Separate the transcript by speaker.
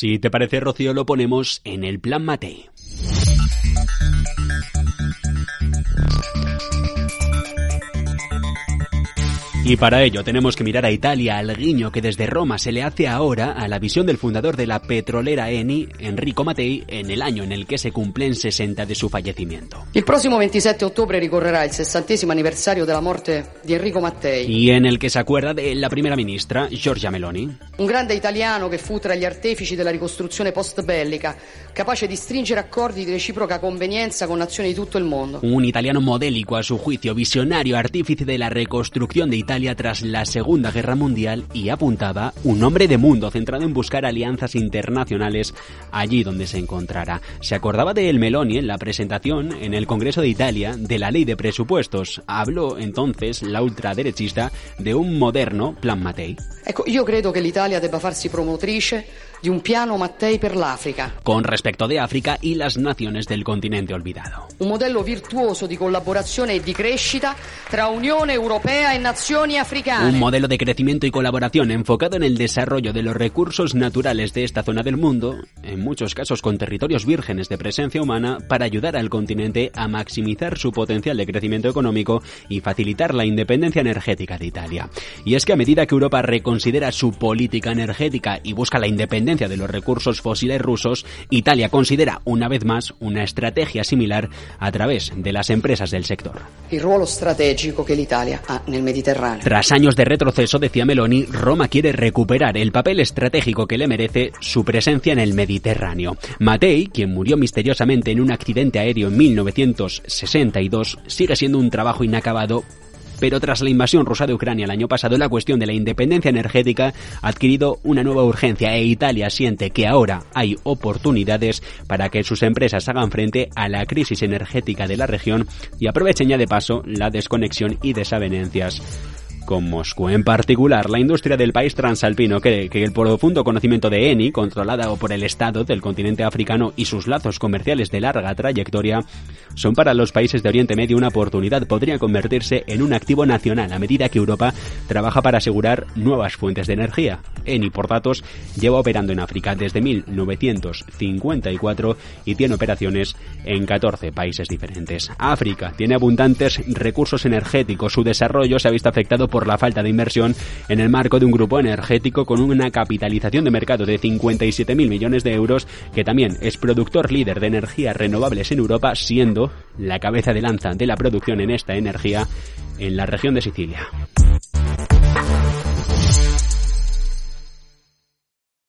Speaker 1: Si te parece, Rocío, lo ponemos en el plan Matei. Y para ello tenemos que mirar a Italia, al guiño que desde Roma se le hace ahora a la visión del fundador de la petrolera Eni, Enrico Mattei, en el año en el que se cumplen 60 de su fallecimiento.
Speaker 2: El próximo 27 de octubre ricorrerá el 60 aniversario de la muerte de Enrico Mattei.
Speaker 1: Y en el que se acuerda de la primera ministra, Giorgia Meloni.
Speaker 2: Un grande italiano che fu tra gli artefici della ricostruzione post-bellica, capace di stringere accordi di reciproca convenienza con nazioni di tutto il mondo.
Speaker 1: Un italiano modélico a su juicio, visionario, artífice de la reconstrucción de Italia Italia tras la Segunda Guerra Mundial y apuntaba un hombre de mundo centrado en buscar alianzas internacionales allí donde se encontrara. Se acordaba de El Meloni en la presentación en el Congreso de Italia de la ley de presupuestos. Habló entonces la ultraderechista de un moderno plan Mattei.
Speaker 2: Ecco, io credo che l'Italia debba farsi promotrice di un piano Mattei per l'Africa.
Speaker 1: Con respecto de África y las naciones del continente olvidado.
Speaker 2: Un modello virtuoso di collaborazione e di crescita tra Unione Europea e nazioni africane.
Speaker 1: Un modelo de crecimiento y colaboración enfocado en el desarrollo de los recursos naturales de esta zona del mundo, en muchos casos con territorios vírgenes de presencia humana, para ayudar al continente a maximizar su potencial de crecimiento económico y facilitar la independencia energética de Italia. Y es que a medida que Europa reconsidera su política energética y busca la independencia de los recursos fósiles rusos, Italia considera una vez más una estrategia similar a través de las empresas del sector.
Speaker 2: El ruolo estratégico que l'Italia ha nel Mediterráneo.
Speaker 1: Tras años de retroceso, decía Meloni, Roma quiere recuperar el papel estratégico que le merece su presencia en el Mediterráneo. Matei, quien murió misteriosamente en un accidente aéreo en 1962, sigue siendo un trabajo inacabado pero tras la invasión rusa de Ucrania el año pasado, la cuestión de la independencia energética ha adquirido una nueva urgencia e Italia siente que ahora hay oportunidades para que sus empresas hagan frente a la crisis energética de la región y aprovechen ya de paso la desconexión y desavenencias con Moscú. En particular, la industria del país transalpino cree que el profundo conocimiento de Eni, controlada por el Estado del continente africano y sus lazos comerciales de larga trayectoria, son para los países de Oriente Medio una oportunidad. Podría convertirse en un activo nacional a medida que Europa trabaja para asegurar nuevas fuentes de energía. Eni, por datos, lleva operando en África desde 1954 y tiene operaciones en 14 países diferentes. África tiene abundantes recursos energéticos. Su desarrollo se ha visto afectado por la falta de inversión en el marco de un grupo energético con una capitalización de mercado de 57.000 millones de euros, que también es productor líder de energías renovables en Europa, siendo la cabeza de lanza de la producción en esta energía en la región de Sicilia.